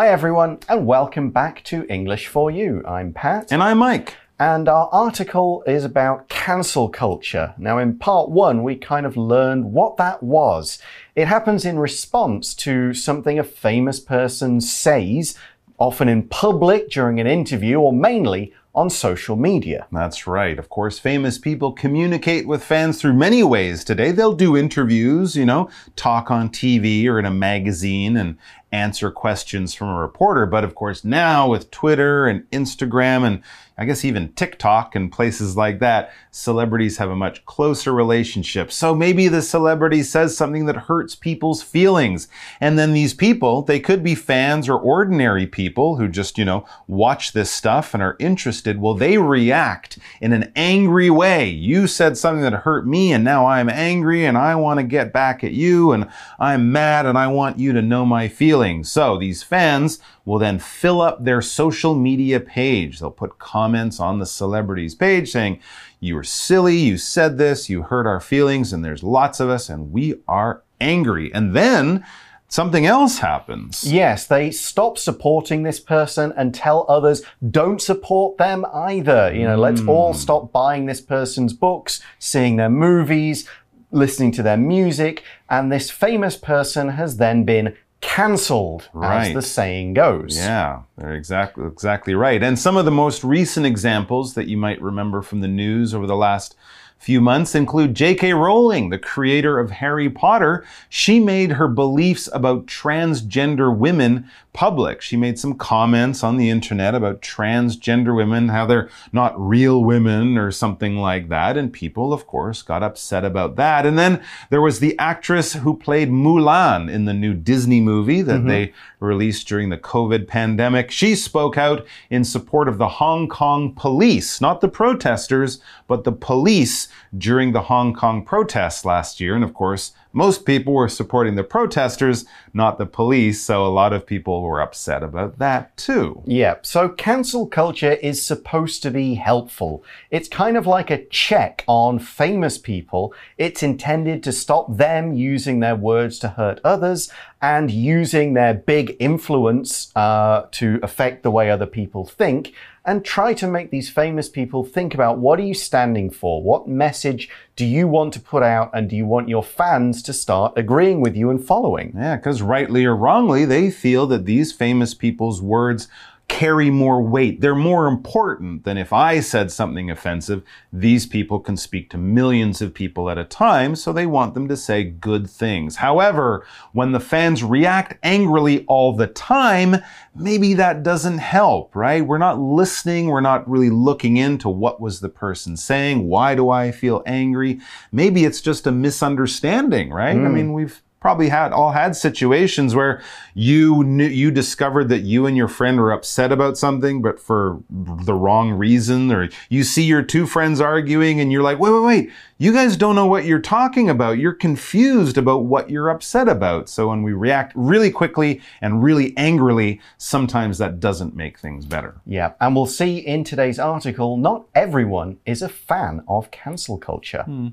Hi, everyone, and welcome back to English for You. I'm Pat. And I'm Mike. And our article is about cancel culture. Now, in part one, we kind of learned what that was. It happens in response to something a famous person says, often in public during an interview, or mainly on social media. That's right. Of course, famous people communicate with fans through many ways today. They'll do interviews, you know, talk on TV or in a magazine and answer questions from a reporter. But of course, now with Twitter and Instagram and I guess even TikTok and places like that, celebrities have a much closer relationship. So maybe the celebrity says something that hurts people's feelings. And then these people, they could be fans or ordinary people who just, you know, watch this stuff and are interested. Well, they react in an angry way. You said something that hurt me and now I'm angry and I want to get back at you and I'm mad and I want you to know my feelings. So these fans will then fill up their social media page. They'll put comments on the celebrity's page saying, You were silly, you said this, you hurt our feelings, and there's lots of us, and we are angry. And then something else happens. Yes, they stop supporting this person and tell others don't support them either. You know, mm. let's all hmm. stop buying this person's books, seeing their movies, listening to their music, and this famous person has then been cancelled, right. as the saying goes. Yeah, they're exactly exactly right. And some of the most recent examples that you might remember from the news over the last few months include J.K. Rowling, the creator of Harry Potter. She made her beliefs about transgender women public. She made some comments on the internet about transgender women, how they're not real women or something like that. And people, of course, got upset about that. And then there was the actress who played Mulan in the new Disney movie that mm -hmm. they released during the COVID pandemic. She spoke out in support of the Hong Kong police, not the protesters, but the police during the Hong Kong protests last year. And of course, most people were supporting the protesters, not the police, so a lot of people were upset about that too. Yeah, so cancel culture is supposed to be helpful. It's kind of like a check on famous people. It's intended to stop them using their words to hurt others and using their big influence uh, to affect the way other people think and try to make these famous people think about what are you standing for? What message do you want to put out and do you want your fans to start agreeing with you and following? Yeah, because rightly or wrongly, they feel that these famous people's words carry more weight. They're more important than if I said something offensive. These people can speak to millions of people at a time, so they want them to say good things. However, when the fans react angrily all the time, maybe that doesn't help, right? We're not listening. We're not really looking into what was the person saying. Why do I feel angry? Maybe it's just a misunderstanding, right? Mm. I mean, we've probably had all had situations where you knew you discovered that you and your friend were upset about something but for the wrong reason or you see your two friends arguing and you're like wait wait wait. You guys don't know what you're talking about. You're confused about what you're upset about. So when we react really quickly and really angrily sometimes that doesn't make things better. Yeah. And we'll see in today's article not everyone is a fan of cancel culture. Hmm.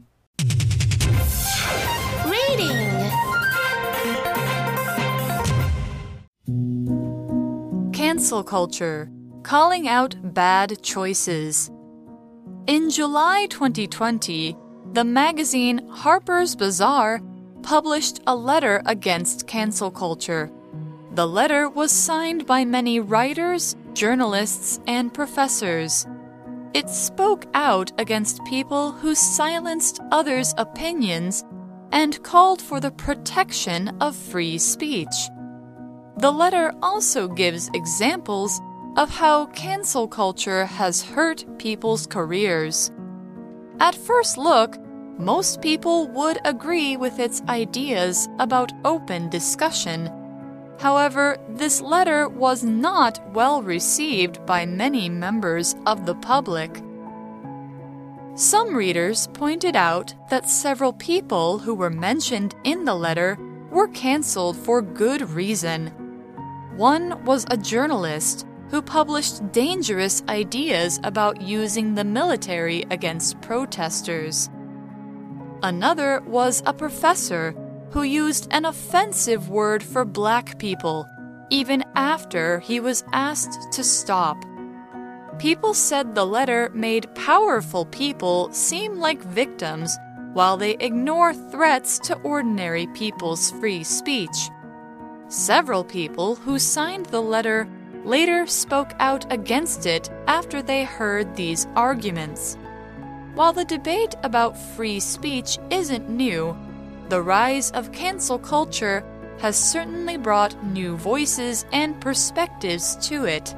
Cancel culture, calling out bad choices. In July 2020, the magazine Harper's Bazaar published a letter against cancel culture. The letter was signed by many writers, journalists, and professors. It spoke out against people who silenced others' opinions and called for the protection of free speech. The letter also gives examples of how cancel culture has hurt people's careers. At first look, most people would agree with its ideas about open discussion. However, this letter was not well received by many members of the public. Some readers pointed out that several people who were mentioned in the letter were cancelled for good reason. One was a journalist who published dangerous ideas about using the military against protesters. Another was a professor who used an offensive word for black people, even after he was asked to stop. People said the letter made powerful people seem like victims while they ignore threats to ordinary people's free speech. Several people who signed the letter later spoke out against it after they heard these arguments. While the debate about free speech isn't new, the rise of cancel culture has certainly brought new voices and perspectives to it.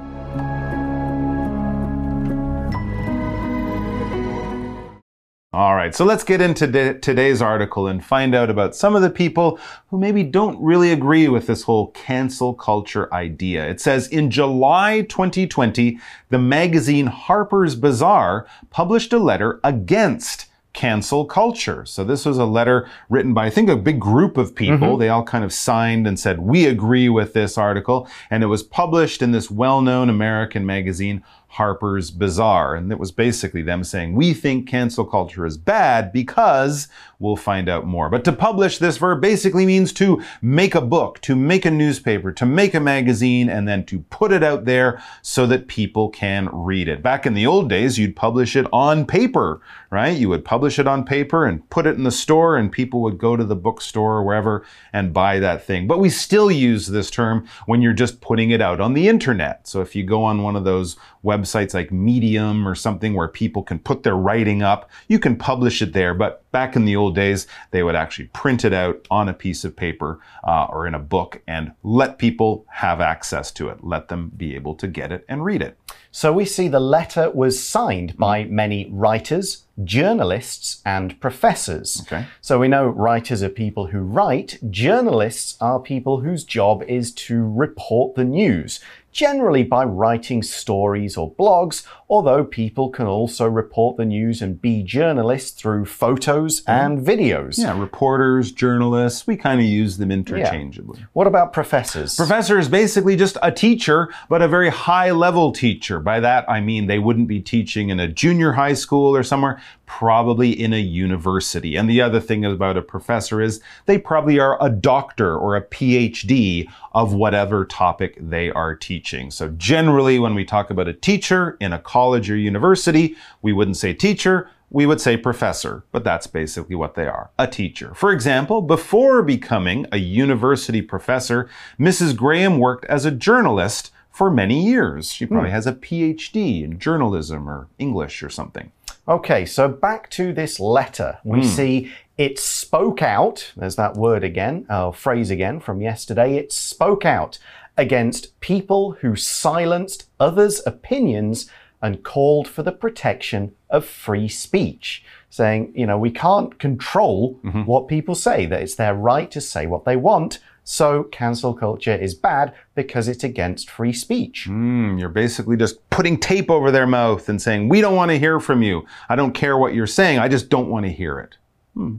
All right, so let's get into today's article and find out about some of the people who maybe don't really agree with this whole cancel culture idea. It says in July 2020, the magazine Harper's Bazaar published a letter against cancel culture. So this was a letter written by, I think, a big group of people. Mm -hmm. They all kind of signed and said, we agree with this article. And it was published in this well-known American magazine, Harper's Bazaar. And it was basically them saying, we think cancel culture is bad because we'll find out more. But to publish this verb basically means to make a book, to make a newspaper, to make a magazine, and then to put it out there so that people can read it. Back in the old days, you'd publish it on paper, right? You would publish it on paper and put it in the store and people would go to the bookstore or wherever and buy that thing. But we still use this term when you're just putting it out on the internet. So if you go on one of those websites like Medium or something where people can put their writing up. You can publish it there, but back in the old days, they would actually print it out on a piece of paper uh, or in a book and let people have access to it, let them be able to get it and read it. So we see the letter was signed by many writers, journalists, and professors. Okay. So we know writers are people who write, journalists are people whose job is to report the news generally by writing stories or blogs, although people can also report the news and be journalists through photos mm-hmm. and videos. Yeah, reporters, journalists, we kind of use them interchangeably. Yeah. What about professors? Professor is basically just a teacher, but a very high level teacher. By that, I mean they wouldn't be teaching in a junior high school or somewhere, probably in a university. And the other thing about a professor is they probably are a doctor or a PhD of whatever topic they are teaching. So generally, when we talk about a teacher in a college or university, we wouldn't say teacher, we would say professor, but that's basically what they are a teacher. For example, before becoming a university professor, Mrs. Graham worked as a journalist for many years. She probably hmm. has a PhD in journalism or English or something. Okay, so back to this letter. We mm. see it spoke out, there's that word again, uh, phrase again from yesterday. It spoke out against people who silenced others' opinions and called for the protection of free speech, saying, you know, we can't control mm -hmm. what people say, that it's their right to say what they want. So cancel culture is bad because it's against free speech. Mm, you're basically just putting tape over their mouth and saying, We don't want to hear from you. I don't care what you're saying. I just don't want to hear it. Hmm.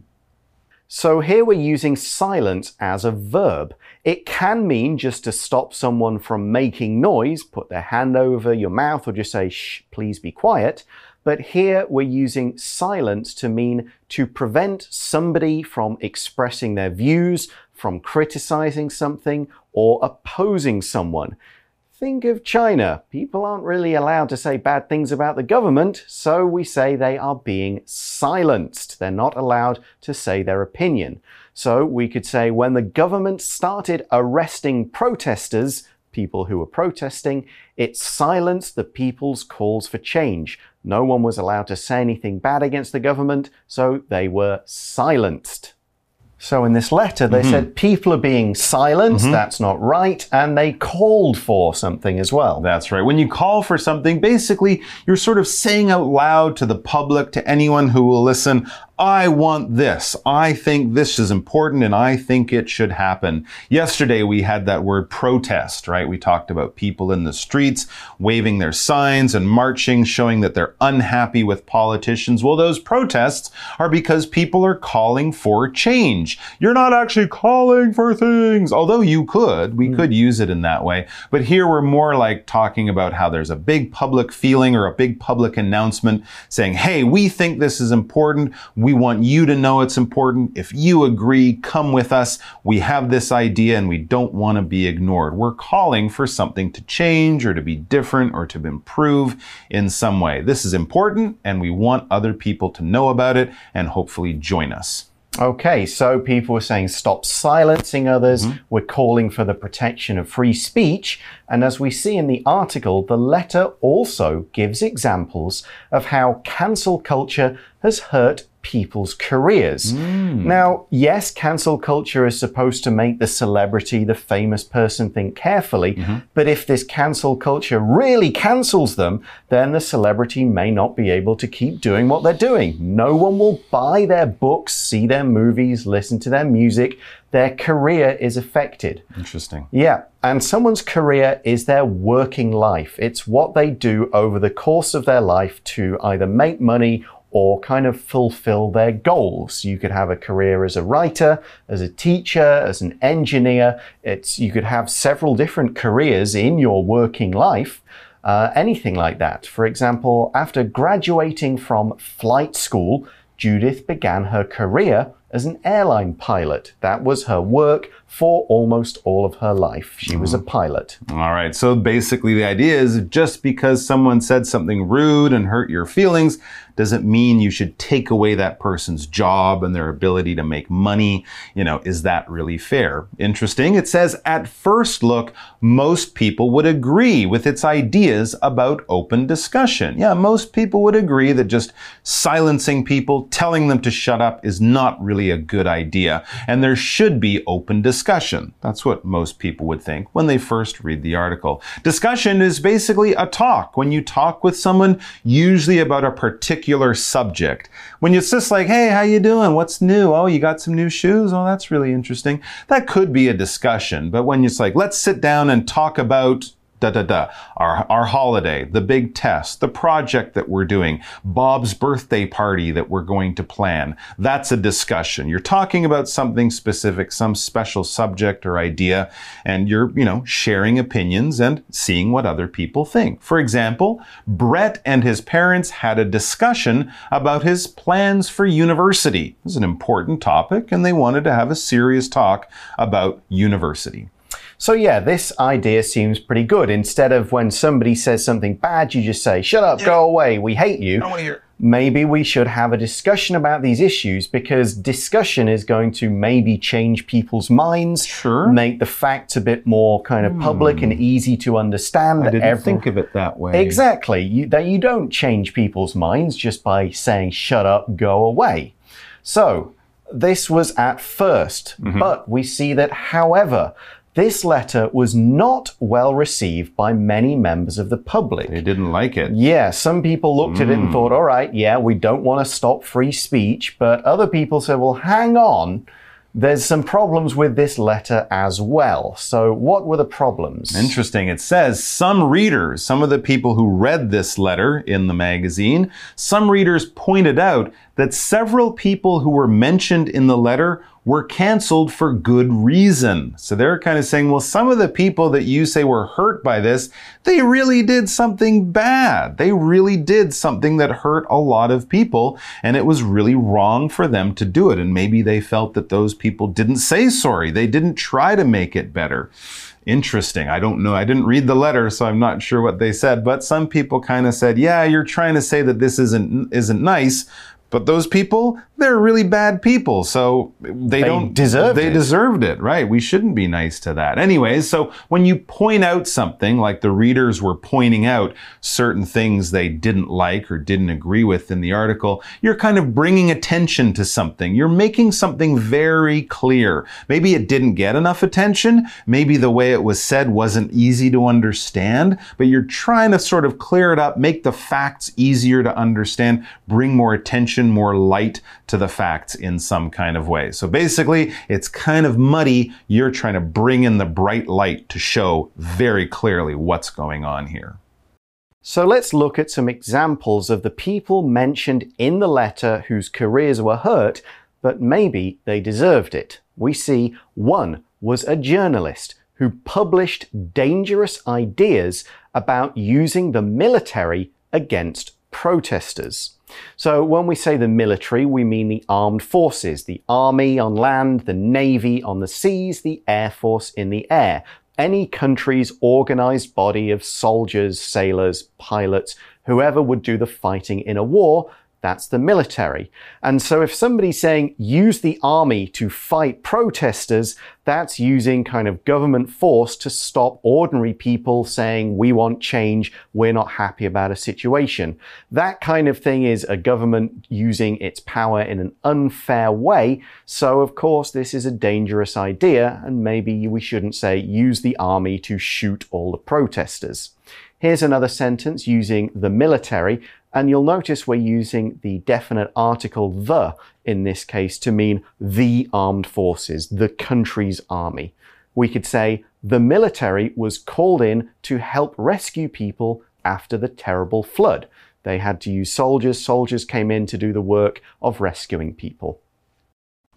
So here we're using silence as a verb. It can mean just to stop someone from making noise, put their hand over your mouth, or just say, shh, please be quiet. But here we're using silence to mean to prevent somebody from expressing their views, from criticizing something or opposing someone. Think of China. People aren't really allowed to say bad things about the government, so we say they are being silenced. They're not allowed to say their opinion. So we could say when the government started arresting protesters, people who were protesting, it silenced the people's calls for change. No one was allowed to say anything bad against the government, so they were silenced. So in this letter, they mm -hmm. said people are being silenced. Mm -hmm. That's not right. And they called for something as well. That's right. When you call for something, basically, you're sort of saying out loud to the public, to anyone who will listen, I want this. I think this is important and I think it should happen. Yesterday we had that word protest, right? We talked about people in the streets waving their signs and marching, showing that they're unhappy with politicians. Well, those protests are because people are calling for change. You're not actually calling for things, although you could. We mm. could use it in that way. But here we're more like talking about how there's a big public feeling or a big public announcement saying, hey, we think this is important. We We want you to know it's important. If you agree, come with us. We have this idea and we don't want to be ignored. We're calling for something to change or to be different or to improve in some way. This is important and we want other people to know about it and hopefully join us. Okay, so people were saying stop silencing others. Mm -hmm. We're calling for the protection of free speech. And as we see in the article, the letter also gives examples of how cancel culture has hurt people's careers. Mm. Now, yes, cancel culture is supposed to make the celebrity, the famous person think carefully, mm -hmm. but if this cancel culture really cancels them, then the celebrity may not be able to keep doing what they're doing. No one will buy their books, see their movies, listen to their music. Their career is affected. Interesting. Yeah. And someone's career is their working life. It's what they do over the course of their life to either make money or kind of fulfill their goals. You could have a career as a writer, as a teacher, as an engineer. It's, you could have several different careers in your working life. Uh, anything like that. For example, after graduating from flight school, Judith began her career as an airline pilot. That was her work for almost all of her life. She was a mm-hmm. pilot. All right. So basically, the idea is just because someone said something rude and hurt your feelings doesn't mean you should take away that person's job and their ability to make money. You know, is that really fair? Interesting. It says at first look, most people would agree with its ideas about open discussion. Yeah, most people would agree that just silencing people, telling them to shut up is not really a good idea. And there should be open discussion. That's what most people would think when they first read the article. Discussion is basically a talk. When you talk with someone, usually about a particular subject. When it's just like, hey, how you doing? What's new? Oh, you got some new shoes? Oh, that's really interesting. That could be a discussion. But when it's like, let's sit down and talk about da da da. Our, our holiday, the big test, the project that we're doing, Bob's birthday party that we're going to plan. That's a discussion. You're talking about something specific, some special subject or idea, and you're, you know, sharing opinions and seeing what other people think. For example, Brett and his parents had a discussion about his plans for university. It was an important topic, and they wanted to have a serious talk about university. So, yeah, this idea seems pretty good. Instead of when somebody says something bad, you just say, shut up, yeah. go away, we hate you. Maybe we should have a discussion about these issues because discussion is going to maybe change people's minds, sure. make the facts a bit more kind of public and hmm. easy to understand. I didn't Every think of it that way. Exactly. You, that you don't change people's minds just by saying, shut up, go away. So, this was at 1st mm -hmm. but we see that, however, this letter was not well received by many members of the public. They didn't like it. Yeah, some people looked mm. at it and hmm. thought, all right, yeah, we don't want to stop free speech. But other people said, well, hang on. There's some problems with this letter as well. So, what were the problems? Interesting. It says some readers, some of the people who read this letter in the magazine, some readers pointed out that several people who were mentioned in the letter were canceled for good reason. So they're kind of saying, well, some of the people that you say were hurt by this, they really did something bad. They really did something that hurt a lot of people, and it was really wrong for them to do it. And maybe they felt that those people didn't say sorry. They didn't try to make it better. Interesting. I don't know. I didn't read the letter, so I'm not sure what they said, but some people kind of said, yeah, you're trying to say that this isn't, isn't nice, but those people, they're really bad people. So they, they don't deserve they it. deserved it, right? We shouldn't be nice to that. Anyways, so when you point out something like the readers were pointing out certain things they didn't like or didn't agree with in the article, you're kind of bringing attention to something. You're making something very clear. Maybe it didn't get enough attention. Maybe the way it was said wasn't easy to understand, but you're trying to sort of clear it up, make the facts easier to understand, bring more attention more light to the facts in some kind of way. So basically, it's kind of muddy. You're trying to bring in the bright light to show very clearly what's going on here. So let's look at some examples of the people mentioned in the letter whose careers were hurt, but maybe they deserved it. We see one was a journalist who published dangerous ideas about using the military against protesters. So when we say the military, we mean the armed forces, the army on land, the navy on the seas, the air force in the air. Any country's organized body of soldiers, sailors, pilots, whoever would do the fighting in a war, that's the military. And so if somebody's saying use the army to fight protesters, that's using kind of government force to stop ordinary people saying we want change, we're not happy about a situation. That kind of thing is a government using its power in an unfair way. So of course this is a dangerous idea and maybe we shouldn't say use the army to shoot all the protesters. Here's another sentence using the military. And you'll notice we're using the definite article the in this case to mean the armed forces, the country's army. We could say the military was called in to help rescue people after the terrible flood. They had to use soldiers. Soldiers came in to do the work of rescuing people.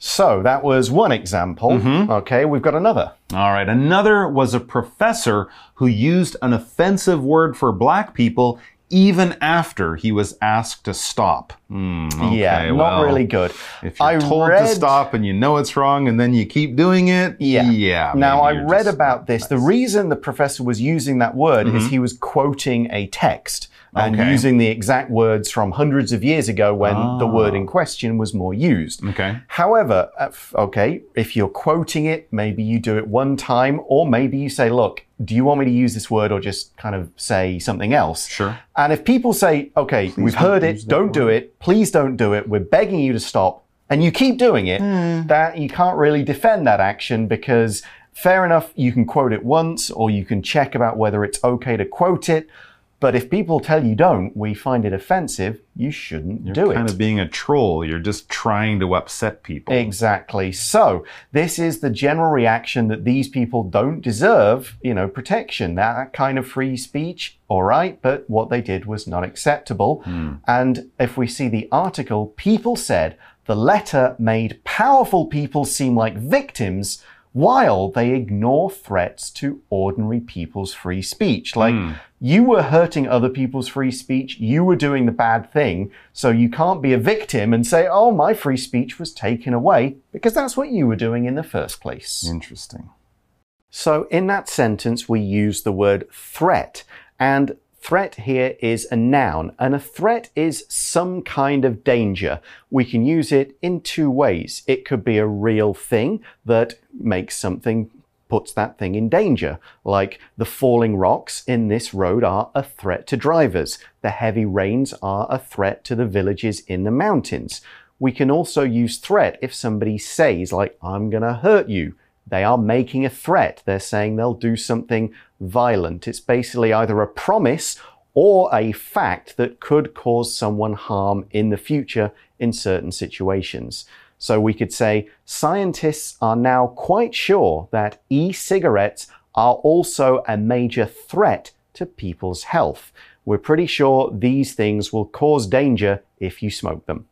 So that was one example. Mm-hmm. Okay, we've got another. All right. Another was a professor who used an offensive word for black people even after he was asked to stop. Hmm, okay, yeah, not well, really good. If you're I told to stop and you know it's wrong and then you keep doing it, Yeah. yeah. Now, I read just- about this. The reason the professor was using that word is he was quoting a text and Okay. using the exact words from hundreds of years ago when the word Ah. in question was more used. Okay. However, okay, if you're quoting it, maybe you do it one time, or maybe you say, look, do you want me to use this word or just kind of say something else? Sure. And if people say, okay, we've heard it, don't do it, please don't do it, we're begging you to stop, and you keep doing it, Hmm. that you can't really defend that action because fair enough, you can quote it once or you can check about whether it's okay to quote it. But if people tell you don't, we find it offensive, you shouldn't You're do it. kind of being a troll. You're just trying to upset people. Exactly. So, this is the general reaction that these people don't deserve, you know, protection. That kind of free speech, all right, but what they did was not acceptable. Hmm. And if we see the article, people said the letter made powerful people seem like victims while they ignore threats to ordinary people's free speech. Like, hmm. you were hurting other people's free speech, you were doing the bad thing, so you can't be a victim and say, oh, my free speech was taken away, because that's what you were doing in the first place. Interesting. So, in that sentence, we use the word threat. And threat here is a noun, and a threat is some kind of danger. We can use it in two ways. It could be a real thing that makes something puts that thing in danger. Like the falling rocks in this road are a threat to drivers. The heavy rains are a threat to the villages in the mountains. We can also use threat if somebody says, like, I'm gonna hurt you. They are making a threat. They're saying they'll do something violent. It's basically either a promise or a fact that could cause someone harm in the future in certain situations. So we could say scientists are now quite sure that e cigarettes are also a major threat to people's health. We're pretty sure these things will cause danger if you smoke them.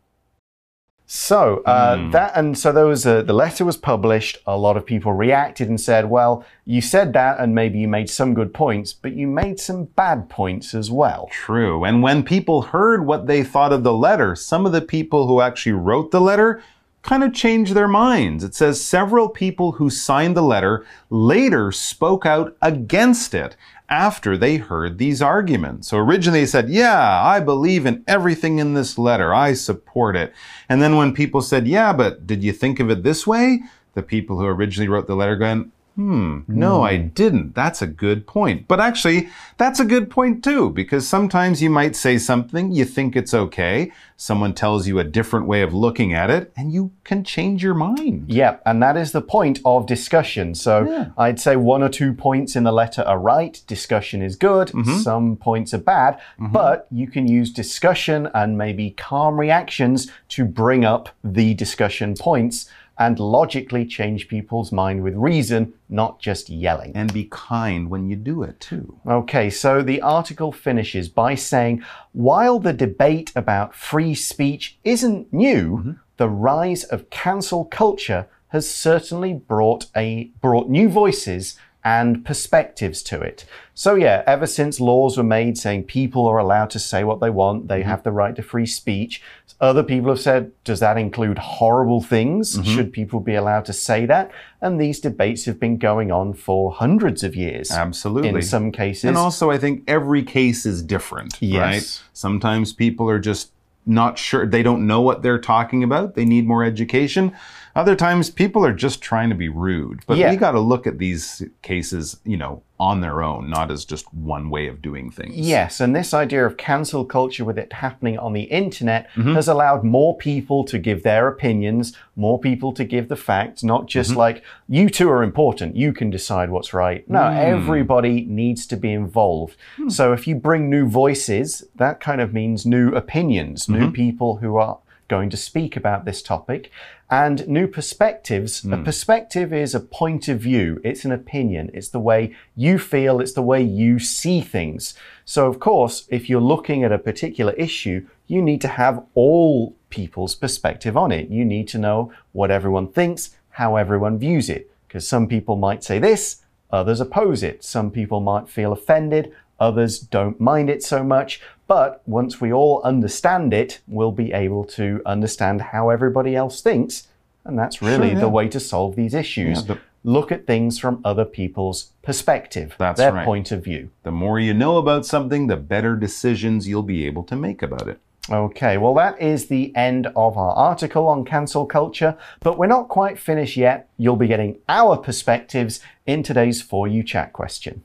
So uh, that and so there was a, the letter was published. A lot of people reacted and said, "Well, you said that, and maybe you made some good points, but you made some bad points as well." True. And when people heard what they thought of the letter, some of the people who actually wrote the letter kind of changed their minds. It says several people who signed the letter later spoke out against it after they heard these arguments. So originally they said, Yeah, I believe in everything in this letter. I support it. And then when people said, Yeah, but did you think of it this way? The people who originally wrote the letter going, Hmm, no, hmm. I didn't. That's a good point. But actually, that's a good point too, because sometimes you might say something, you think it's okay, someone tells you a different way of looking at it, and you can change your mind. Yep, and that is the point of discussion. So I'd say one or two points in the letter are right, discussion is good, mm-hmm. some points are bad, mm-hmm. but you can use discussion and maybe calm reactions to bring up the discussion points and logically change people's mind with reason, not just yelling. And be kind when you do it too. Okay, so the article finishes by saying while the debate about free speech isn't new, mm-hmm. the rise of cancel culture has certainly brought a brought new voices and perspectives to it. So, yeah, ever since laws were made saying people are allowed to say what they want, they mm-hmm. have the right to free speech, other people have said, does that include horrible things? Mm-hmm. Should people be allowed to say that? And these debates have been going on for hundreds of years. Absolutely. In some cases. And also, I think every case is different, Yes. right? Sometimes people are just not sure, they don't know what they're talking about, they need more education. Other times, people are just trying to be rude. But Yeah. we got to look at these cases, you know, on their own, not as just one way of doing things. Yes, and this idea of cancel culture with it happening on the internet mm-hmm. has allowed more people to give their opinions, more people to give the facts, not just mm-hmm. like, you two are important, you can decide what's right. No, mm. everybody needs to be involved. Hmm. So if you bring new voices, that kind of means new opinions, new mm-hmm. people who are going to speak about this topic and new perspectives. A hmm. perspective is a point of view, it's an opinion, it's the way you feel, it's the way you see things. So, of course, if you're looking at a particular issue, you need to have all people's perspective on it. You need to know what everyone thinks, how everyone views it, because some people might say this, others oppose it. Some people might feel offended, others don't mind it so much. But once we all understand it, we'll be able to understand how everybody else thinks. And that's really Sure, yeah. the way to solve these issues. Yeah, Look at things from other people's perspective, That's their right. point of view. The more you know about something, the better decisions you'll be able to make about it. Okay, well, that is the end of our article on cancel culture, but we're not quite finished yet. You'll be getting our perspectives in today's For You Chat question.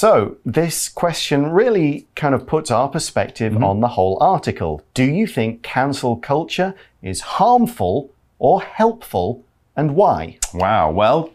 So, this question really kind of puts our perspective mm-hmm. on the whole article. Do you think cancel culture is harmful or helpful, and why? Wow. Well,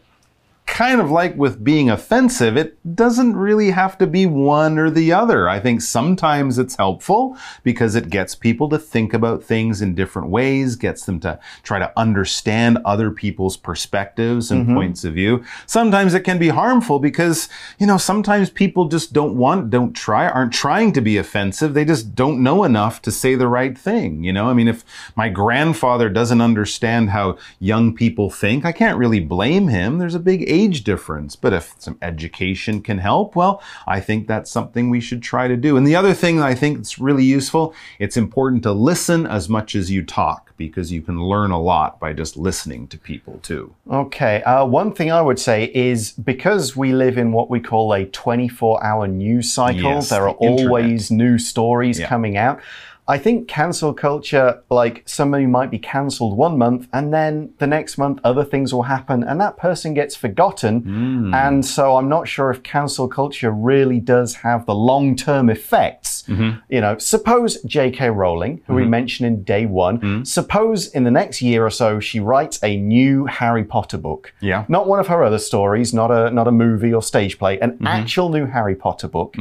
kind of like with being offensive, it doesn't really have to be one or the other. I think sometimes it's helpful because it gets people to think about things in different ways, gets them to try to understand other people's perspectives and mm-hmm. points of view. Sometimes it can be harmful because, you know, sometimes people just don't want, don't try, aren't trying to be offensive. They just don't know enough to say the right thing. You know, I mean, if my grandfather doesn't understand how young people think, I can't really blame him. There's a big age difference. But if some education can help, well, I think that's something we should try to do. And the other thing that I think that's really useful, it's important to listen as much as you talk because you can learn a lot by just listening to people too. Okay, uh, one thing I would say is because we live in what we call a 24 hour news cycle, Yes, there are the always new stories Yeah. coming out. I think cancel culture, like somebody might be cancelled one month and then the next month other things will happen and that person gets forgotten. Hmm. And so I'm not sure if cancel culture really does have the long term effects. Mm-hmm. You know, suppose J.K. Rowling, who we mentioned in day one, Mm-hmm. suppose in the next year or so she writes a new Harry Potter book. Yeah. Not one of her other stories, not a not a movie or stage play, an Mm-hmm. actual new Harry Potter book.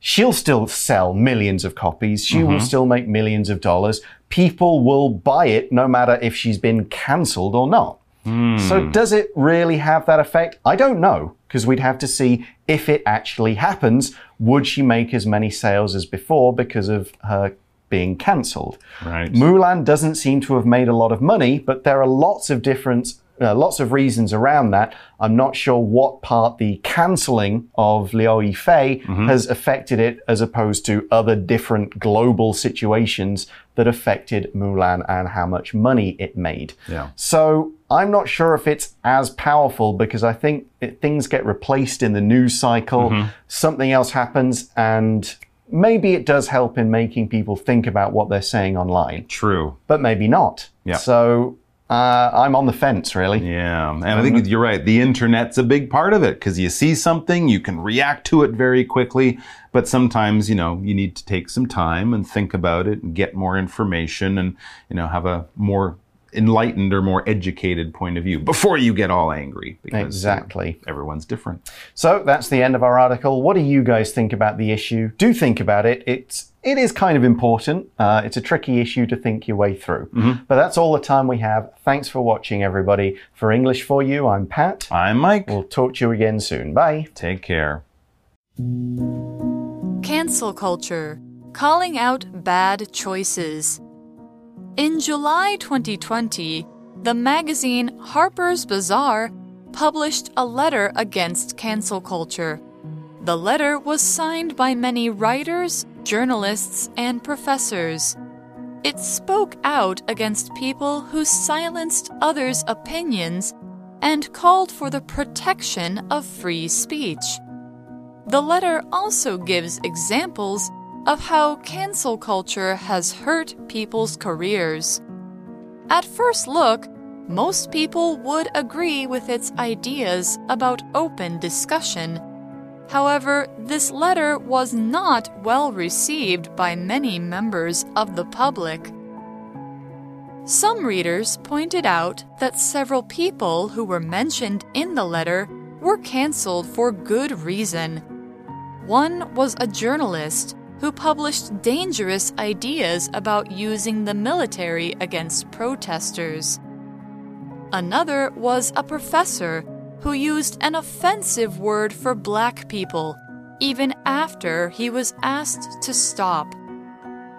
She'll still sell millions of copies. She Mm-hmm. will still make millions of dollars. People will buy it no matter if she's been cancelled or not. Hmm. So, does it really have that effect? I don't know, because we'd have to see if it actually happens. Would she make as many sales as before because of her being cancelled? Right. Mulan doesn't seem to have made a lot of money, but there are lots of different, uh, lots of reasons around that. I'm not sure what part the cancelling of Liu Yifei has affected it, as opposed to other different global situations that affected Mulan and how much money it made. Yeah. So I'm not sure if it's as powerful because I think it, things get replaced in the news cycle, something else happens, and maybe it does help in making people think about what they're saying online, True. but maybe not. Yeah. So uh, I'm on the fence, really. Yeah, and I think you're right. The internet's a big part of it because you see something, you can react to it very quickly, but sometimes, you know, you need to take some time and think about it and get more information and, you know, have a more enlightened or more educated point of view before you get all angry because you know, Exactly. everyone's different. So that's the end of our article. What do you guys think about the issue? Do think about it. It's it is kind of important. Uh, it's a tricky issue to think your way through. But that's all the time we have. Thanks for watching, everybody. For English for You, I'm Pat. I'm Mike. We'll talk to you again soon. Bye. Take care. Cancel culture, calling out bad choices. In July 2020, the magazine Harper's Bazaar published a letter against cancel culture. The letter was signed by many writers, journalists, and professors. It spoke out against people who silenced others' opinions and called for the protection of free speech. The letter also gives examples of how cancel culture has hurt people's careers. At first look, most people would agree with its ideas about open discussion. However, this letter was not well received by many members of the public. Some readers pointed out that several people who were mentioned in the letter were cancelled for good reason. One was a journalist who published dangerous ideas about using the military against protesters. Another was a professor who used an offensive word for black people, even after he was asked to stop.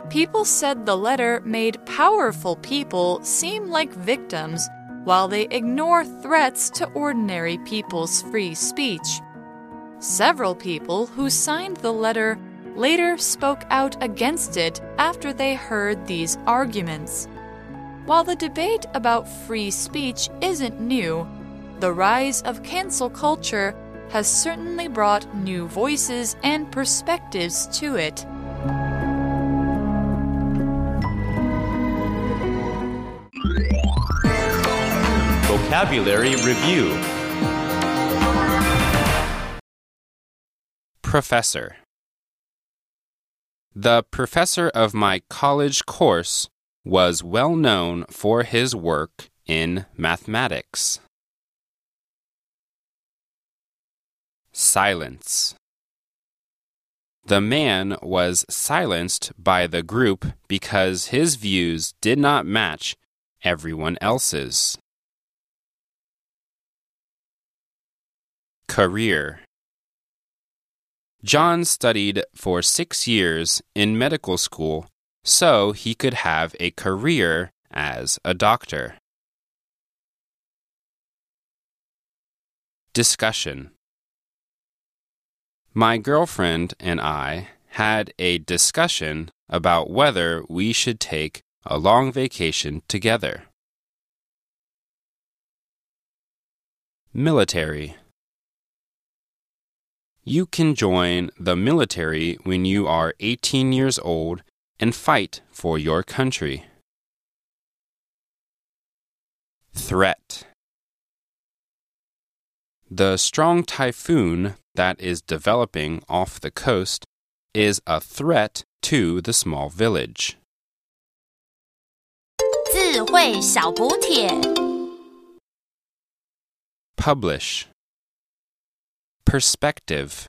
People said the letter made powerful people seem like victims while they ignore threats to ordinary people's free speech. Several people who signed the letter later spoke out against it after they heard these arguments. While the debate about free speech isn't new, the rise of cancel culture has certainly brought new voices and perspectives to it. Vocabulary Review Professor The professor of my college course was well known for his work in mathematics. Silence. The man was silenced by the group because his views did not match everyone else's. Career John studied for six years in medical school so he could have a career as a doctor. Discussion My girlfriend and I had a discussion about whether we should take a long vacation together. Military You can join the military when you are 18 years old and fight for your country. Threat The strong typhoon that is developing off the coast is a threat to the small village. 智慧小补帖。 Publish Perspective